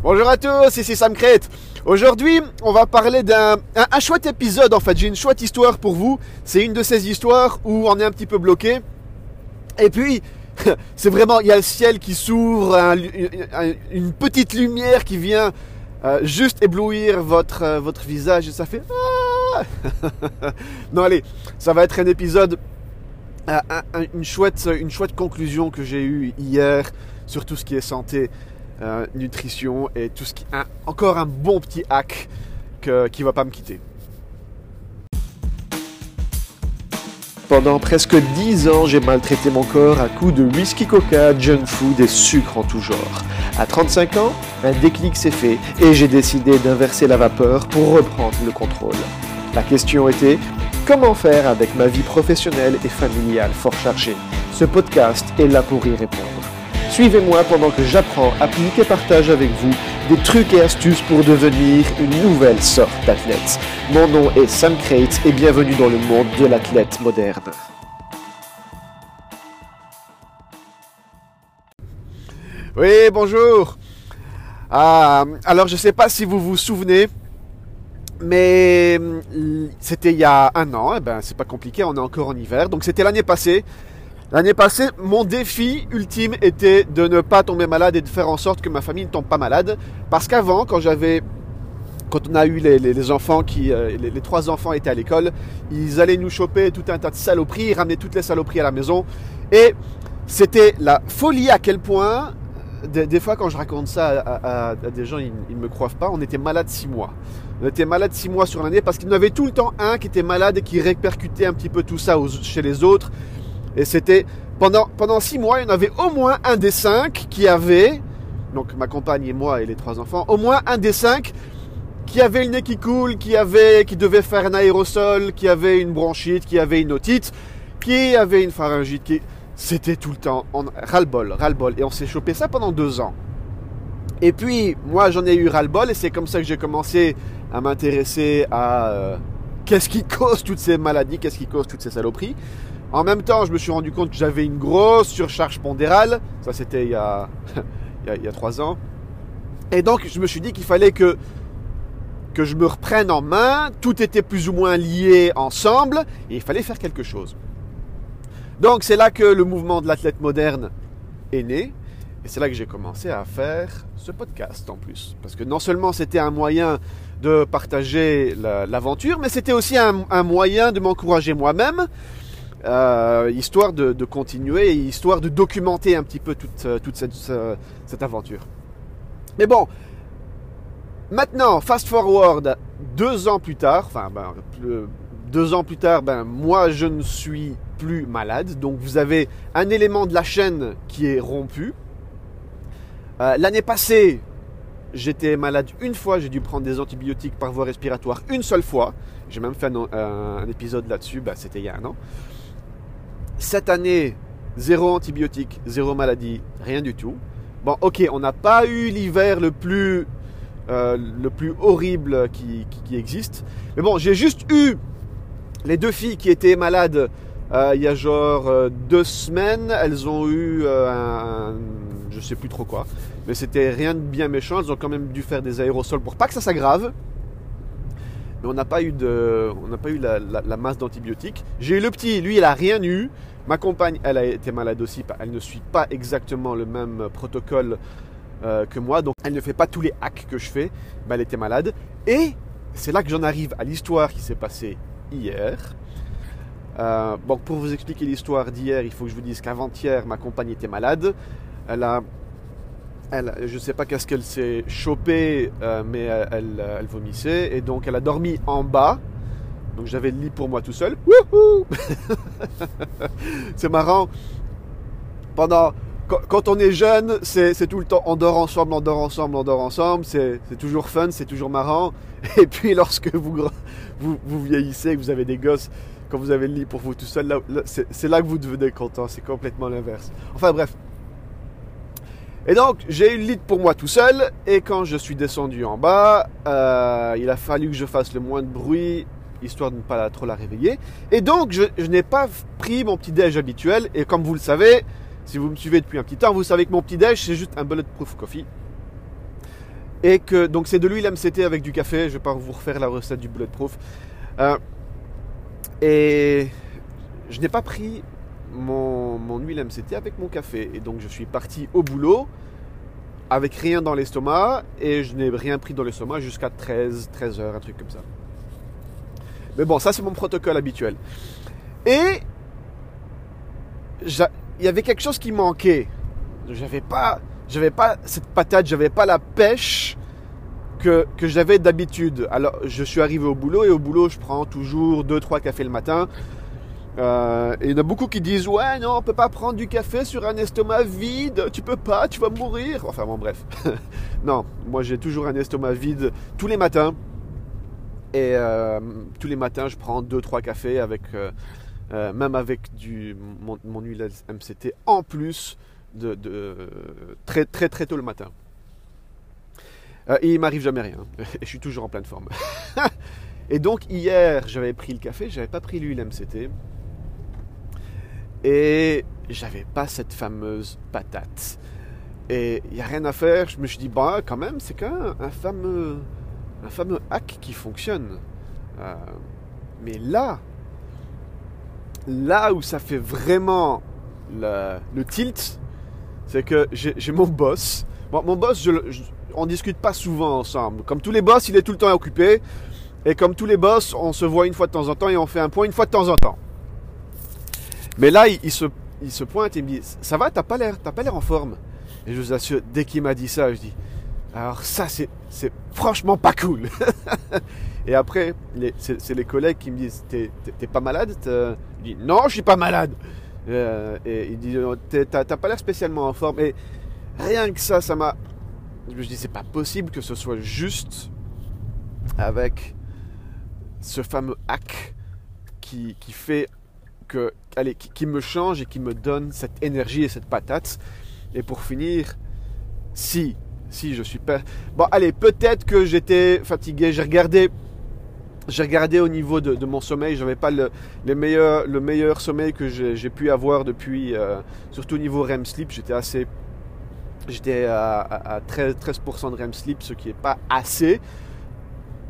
Bonjour à tous, ici Sam Crête. Aujourd'hui, on va parler d'un un, chouette épisode en fait. J'ai une chouette histoire pour vous. C'est une de ces histoires où on est un petit peu bloqué. Et puis, c'est vraiment, il y a le ciel qui s'ouvre, une petite lumière qui vient euh, juste éblouir votre, euh, votre visage et ça fait... Ah non allez, ça va être un épisode, euh, une, chouette, une chouette conclusion que j'ai eue hier sur tout ce qui est santé euh, nutrition et tout ce qui. Encore un bon petit hack qui va pas me quitter. Pendant presque 10 ans, j'ai maltraité mon corps à coups de whisky coca, junk food et sucre en tout genre. À 35 ans, un déclic s'est fait et j'ai décidé d'inverser la vapeur pour reprendre le contrôle. La question était comment faire avec ma vie professionnelle et familiale fort chargée? Ce podcast est là pour y répondre. Suivez-moi pendant que j'apprends, applique et partage avec vous des trucs et astuces pour devenir une nouvelle sorte d'athlète. Mon nom est Sam Crate et bienvenue dans le monde de l'athlète moderne. Oui, bonjour. Ah, alors je ne sais pas si vous vous souvenez, mais hum, c'était il y a un an, eh ben c'est pas compliqué, on est encore en hiver, donc c'était l'année passée. L'année passée, mon défi ultime était de ne pas tomber malade et de faire en sorte que ma famille ne tombe pas malade. Parce qu'avant, quand j'avais quand on a eu les, enfants qui, euh, les, trois enfants étaient à l'école, ils allaient nous choper tout un tas de saloperies, ils ramenaient toutes les saloperies à la maison. Et c'était la folie à quel point, des, fois quand je raconte ça à, des gens, ils ne me croient pas, on était malade six mois. On était malade six mois sur l'année parce qu'il y en avait tout le temps un qui était malade et qui répercutait un petit peu tout ça chez les autres. Et c'était pendant, pendant six mois, il y en avait au moins un des cinq qui avait, donc ma compagne et moi et les trois enfants, au moins un des cinq qui avait le nez qui coule, qui avait, qui devait faire un aérosol, qui avait une bronchite, qui avait une otite, qui avait une pharyngite, qui, c'était tout le temps, on, ras-le-bol, ras-le-bol. Et on s'est chopé ça pendant deux ans. Et puis, moi, j'en ai eu ras-le-bol et c'est comme ça que j'ai commencé à m'intéresser à euh, qu'est-ce qui cause toutes ces maladies, qu'est-ce qui cause toutes ces saloperies. En même temps, je me suis rendu compte que j'avais une grosse surcharge pondérale. Ça, c'était il, y a, trois ans. Et donc, je me suis dit qu'il fallait que, je me reprenne en main. Tout était plus ou moins lié ensemble et il fallait faire quelque chose. Donc, c'est là que le mouvement de l'athlète moderne est né. Et c'est là que j'ai commencé à faire ce podcast en plus. Parce que non seulement c'était un moyen de partager l'aventure, mais c'était aussi un moyen de m'encourager moi-même euh, histoire de, continuer et histoire de documenter un petit peu toute, euh, toute cette, cette, aventure. Mais bon, maintenant, fast forward, deux ans plus tard, enfin, ben, deux ans plus tard, ben, moi je ne suis plus malade, donc vous avez un élément de la chaîne qui est rompu. Euh, l'année passée, j'étais malade une fois, j'ai dû prendre des antibiotiques par voie respiratoire une seule fois. J'ai même fait un, épisode là-dessus, ben, c'était il y a un an. Cette année, zéro antibiotique, zéro maladie, rien du tout. Bon, ok, on n'a pas eu l'hiver le plus euh, le plus horrible qui, existe. Mais bon, j'ai juste eu les deux filles qui étaient malades euh, il y a genre euh, deux semaines. Elles ont eu un, je sais plus trop quoi, mais c'était rien de bien méchant. Elles ont quand même dû faire des aérosols pour pas que ça s'aggrave. Mais on n'a pas eu de, on n'a pas eu la, masse d'antibiotiques. J'ai eu le petit, lui, il a rien eu. Ma compagne, elle a été malade aussi. Elle ne suit pas exactement le même protocole euh, que moi. Donc, elle ne fait pas tous les hacks que je fais. Ben, elle était malade. Et c'est là que j'en arrive à l'histoire qui s'est passée hier. Euh, bon, pour vous expliquer l'histoire d'hier, il faut que je vous dise qu'avant-hier, ma compagne était malade. Elle a, elle, je ne sais pas qu'est-ce qu'elle s'est chopée, euh, mais elle, elle, vomissait. Et donc, elle a dormi en bas. Donc j'avais le lit pour moi tout seul. c'est marrant. Pendant, quand, on est jeune, c'est tout le temps on dort ensemble, on dort ensemble, on dort ensemble. C'est toujours fun, c'est toujours marrant. Et puis lorsque vous, vous, vous, vieillissez, que vous avez des gosses, quand vous avez le lit pour vous tout seul, c'est là que vous devenez content. C'est complètement l'inverse. Enfin bref. Et donc, j'ai eu le lit pour moi tout seul. Et quand je suis descendu en bas, euh, il a fallu que je fasse le moins de bruit histoire de ne pas trop la réveiller. Et donc, je, n'ai pas pris mon petit déj habituel. Et comme vous le savez, si vous me suivez depuis un petit temps, vous savez que mon petit déj, c'est juste un bulletproof coffee. Et que, donc c'est de l'huile MCT avec du café, je ne vais pas vous refaire la recette du Bulletproof. Euh, et je n'ai pas pris mon, mon huile MCT avec mon café. Et donc je suis parti au boulot avec rien dans l'estomac et je n'ai rien pris dans l'estomac jusqu'à 13, 13 heures, un truc comme ça. Mais bon, ça c'est mon protocole habituel. Et il y avait quelque chose qui manquait. J'avais pas, j'avais pas cette patate, j'avais pas la pêche que, que j'avais d'habitude. Alors, je suis arrivé au boulot et au boulot, je prends toujours 2-3 cafés le matin. Euh, et il y en a beaucoup qui disent Ouais, non, on peut pas prendre du café sur un estomac vide, tu peux pas, tu vas mourir. Enfin, bon, bref. non, moi j'ai toujours un estomac vide tous les matins. Et euh, tous les matins, je prends 2-3 cafés avec. Euh, même avec du, mon, huile MCT en plus de, très très très tôt le matin. Et il m'arrive jamais rien. Et je suis toujours en pleine forme. et donc hier, j'avais pris le café, j'avais pas pris l'huile MCT. Et j'avais pas cette fameuse patate. Et il n'y a rien à faire. Je me suis dit, bah quand même, c'est quand même un fameux, un fameux hack qui fonctionne. Euh, mais là, là où ça fait vraiment le, tilt, c'est que j'ai mon boss. mon boss, je, on discute pas souvent ensemble. Comme tous les boss, il est tout le temps occupé. Et comme tous les boss, on se voit une fois de temps en temps et on fait un point une fois de temps en temps. Mais là, il, se, il se pointe et me dit Ça va, t'as pas l'air, pas l'air en forme. Et je vous assure, dès qu'il m'a dit ça, je dis Alors ça, c'est, c'est franchement pas cool. Et après, c'est les collègues qui me disent T'es pas malade? Je dis Non, je suis pas malade. Euh, et il dit T'as pas l'air spécialement en forme. Et rien que ça, ça m'a. Je me dis C'est pas possible que ce soit juste avec ce fameux hack qui, qui fait que. Allez, qui, me change et qui me donne cette énergie et cette patate. Et pour finir, si, si je suis pas. Bon, allez, peut-être que j'étais fatigué. J'ai regardé j'ai regardé au niveau de, mon sommeil, je n'avais pas le, les le meilleur sommeil que j'ai pu avoir depuis, euh, surtout au niveau REM sleep, j'étais assez, j'étais à, 13%, 13 de REM sleep, ce qui n'est pas assez.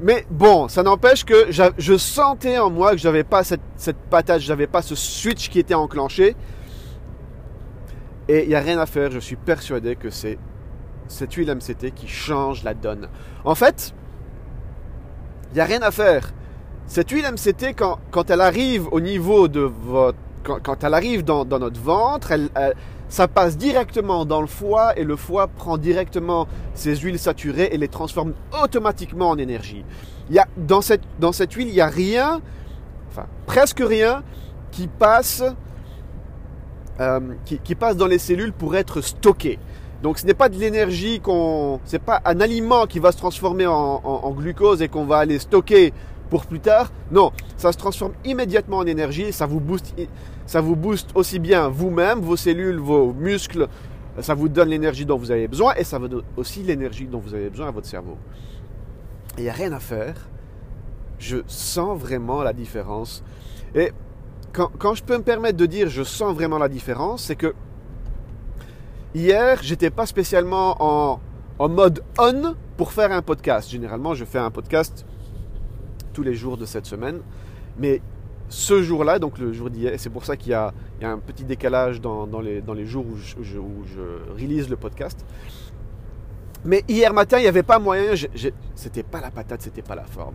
Mais bon, ça n'empêche que je sentais en moi que j'avais pas cette, cette patate, j'avais pas ce switch qui était enclenché. Et il n'y a rien à faire, je suis persuadé que c'est cette huile MCT qui change la donne. En fait, il n'y a rien à faire. Cette huile MCT, quand, quand, elle arrive au niveau de votre... Quand, elle arrive dans, dans notre ventre, elle, ça passe directement dans le foie et le foie prend directement ces huiles saturées et les transforme automatiquement en énergie. Il y a, dans, cette, dans cette huile, il n'y a rien, enfin presque rien, qui passe, euh, qui, qui passe dans les cellules pour être stocké. Donc ce n'est pas de l'énergie qu'on, c'est pas un aliment qui va se transformer en, glucose et qu'on va aller stocker pour plus tard. Non, ça se transforme immédiatement en énergie. Ça vous booste, ça vous booste aussi bien vous-même, vos cellules, vos muscles. Ça vous donne l'énergie dont vous avez besoin et ça vous donne aussi l'énergie dont vous avez besoin à votre cerveau. Il n'y a rien à faire. Je sens vraiment la différence. Et quand, quand je peux me permettre de dire je sens vraiment la différence, c'est que Hier, j'étais pas spécialement en, mode on pour faire un podcast. Généralement, je fais un podcast tous les jours de cette semaine. Mais ce jour-là, donc le jour d'hier, c'est pour ça qu'il y, a, un petit décalage dans, les, jours où je, où release le podcast. Mais hier matin, il n'y avait pas moyen, c'était pas la patate, c'était pas la forme.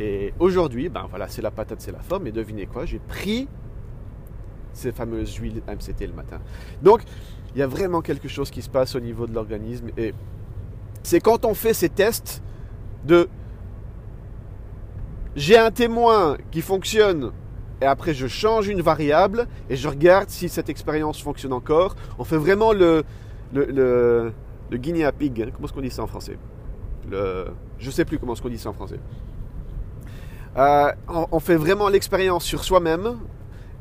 Et aujourd'hui, ben voilà, c'est la patate, c'est la forme. Et devinez quoi, j'ai pris ces fameuses huiles MCT le matin. Donc, il y a vraiment quelque chose qui se passe au niveau de l'organisme. Et c'est quand on fait ces tests de j'ai un témoin qui fonctionne et après je change une variable et je regarde si cette expérience fonctionne encore. On fait vraiment le, le, le, guinea pig. Comment est-ce qu'on dit ça en français? Le, Je sais plus comment est-ce qu'on dit ça en français. Euh, on, fait vraiment l'expérience sur soi-même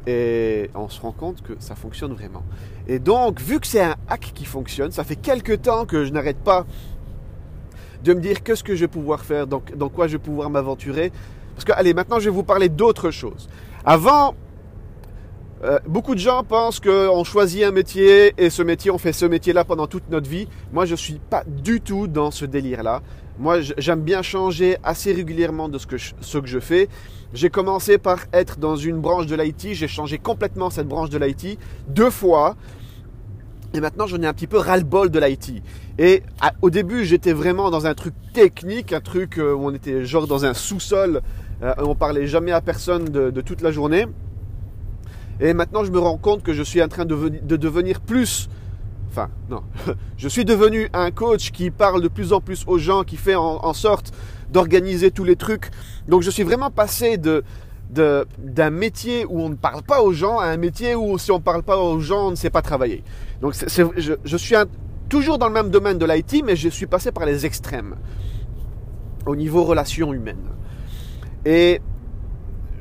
et on se rend compte que ça fonctionne vraiment. Et donc, vu que c'est un hack qui fonctionne, ça fait quelques temps que je n'arrête pas de me dire qu'est-ce que je vais pouvoir faire, dans quoi je vais pouvoir m'aventurer. Parce que, allez, maintenant je vais vous parler d'autre chose. Avant, euh, beaucoup de gens pensent qu'on choisit un métier et ce métier, on fait ce métier-là pendant toute notre vie. Moi, je ne suis pas du tout dans ce délire-là. Moi, j'aime bien changer assez régulièrement de ce que je, ce que je fais. J'ai commencé par être dans une branche de l'IT. J'ai changé complètement cette branche de l'IT deux fois. Et maintenant, j'en ai un petit peu ras-le-bol de l'IT. Et au début, j'étais vraiment dans un truc technique, un truc euh, où on était genre dans un sous-sol. Euh, on parlait jamais à personne de toute la journée. Et maintenant, je me rends compte que je suis en train de, devenir plus... Enfin, non. je suis devenu un coach qui parle de plus en plus aux gens, qui fait en, sorte d'organiser tous les trucs. Donc, je suis vraiment passé de d'un métier où on ne parle pas aux gens à un métier où si on ne parle pas aux gens, on ne sait pas travailler. Donc je, suis toujours dans le même domaine de l'IT, mais je suis passé par les extrêmes au niveau relations humaines. Et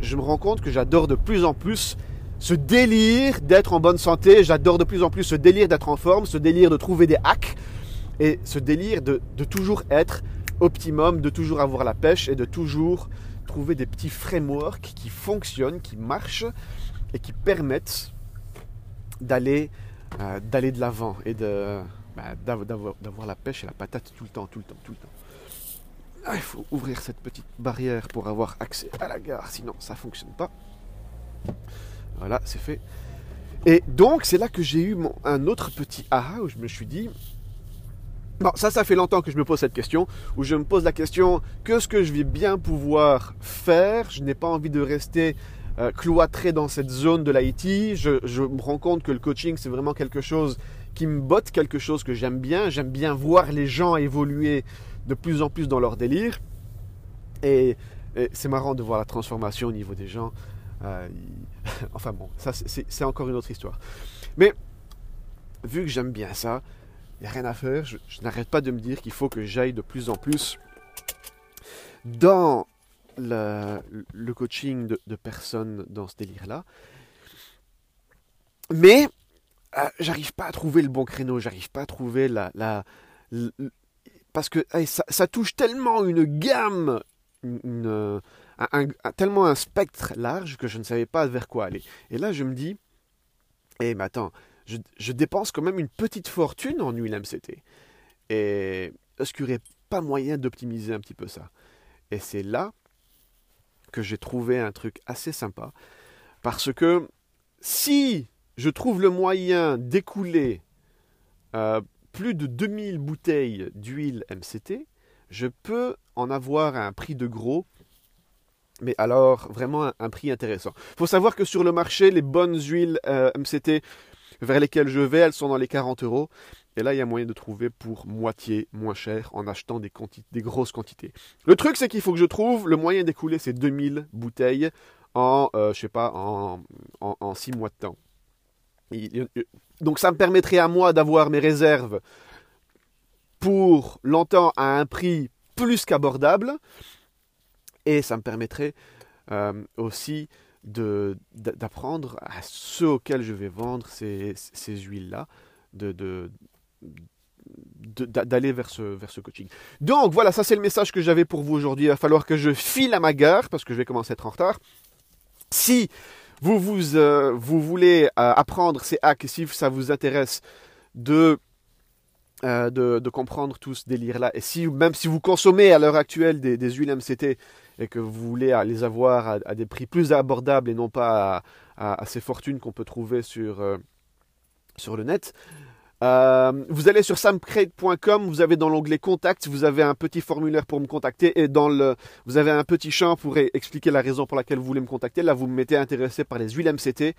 je me rends compte que j'adore de plus en plus ce délire d'être en bonne santé, j'adore de plus en plus ce délire d'être en forme, ce délire de trouver des hacks et ce délire de, toujours être optimum, de toujours avoir la pêche et de toujours trouver des petits frameworks qui fonctionnent, qui marchent et qui permettent d'aller euh, de l'avant et bah, d'avoir la pêche et la patate tout le temps, tout le temps, tout le temps. Ah, il faut ouvrir cette petite barrière pour avoir accès à la gare, sinon ça ne fonctionne pas. Voilà, c'est fait. Et donc, c'est là que j'ai eu un autre petit aha où je me suis dit, Bon, ça, ça fait longtemps que je me pose cette question, où je me pose la question, que ce que je vais bien pouvoir faire Je n'ai pas envie de rester euh, cloîtré dans cette zone de l'IT. Je, je, me rends compte que le coaching, c'est vraiment quelque chose qui me botte, quelque chose que j'aime bien. J'aime bien voir les gens évoluer de plus en plus dans leur délire. et c'est marrant de voir la transformation au niveau des gens. Euh, enfin bon, ça c'est encore une autre histoire. Mais vu que j'aime bien ça, il n'y a rien à faire. Je, n'arrête pas de me dire qu'il faut que j'aille de plus en plus dans le, coaching de, personnes dans ce délire-là. Mais euh, j'arrive pas à trouver le bon créneau, j'arrive pas à trouver la... la, parce que ça, touche tellement une gamme, tellement un spectre large que je ne savais pas vers quoi aller. Et là, je me dis, eh, mais attends, je, dépense quand même une petite fortune en huile MCT. Et est-ce qu'il n'y aurait pas moyen d'optimiser un petit peu ça? Et c'est là que j'ai trouvé un truc assez sympa. Parce que si je trouve le moyen d'écouler euh, plus de 2000 bouteilles d'huile MCT, je peux en avoir à un prix de gros mais alors, vraiment un, prix intéressant. Il faut savoir que sur le marché, les bonnes huiles euh, MCT vers lesquelles je vais, elles sont dans les 40 euros. Et là, il y a moyen de trouver pour moitié moins cher en achetant des, grosses quantités. Le truc, c'est qu'il faut que je trouve le moyen d'écouler ces 2000 bouteilles en, euh, je sais pas, en, en, 6 mois de temps. Donc ça me permettrait à moi d'avoir mes réserves pour longtemps à un prix plus qu'abordable et ça me permettrait euh, aussi d'apprendre à ceux auxquels je vais vendre ces, huiles-là, d'aller vers ce coaching. Donc voilà, ça c'est le message que j'avais pour vous aujourd'hui. Il va falloir que je file à ma gare parce que je vais commencer à être en retard. Si vous, vous, euh, vous voulez euh, apprendre ces hacks, si ça vous intéresse de euh, de, comprendre tout ce délire-là. Et si, même si vous consommez à l'heure actuelle des, huiles MCT et que vous voulez les avoir à, des prix plus abordables et non pas à, ces fortunes qu'on peut trouver sur, sur le net, euh, vous allez sur samcrate.com, vous avez dans l'onglet Contact, vous avez un petit formulaire pour me contacter et dans le, vous avez un petit champ pour expliquer la raison pour laquelle vous voulez me contacter. Là, vous me mettez intéressé par les huiles MCT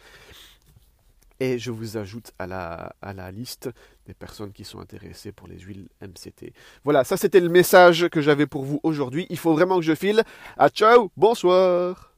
et je vous ajoute à la, à la liste des personnes qui sont intéressées pour les huiles MCT. Voilà, ça c'était le message que j'avais pour vous aujourd'hui. Il faut vraiment que je file. À ciao, bonsoir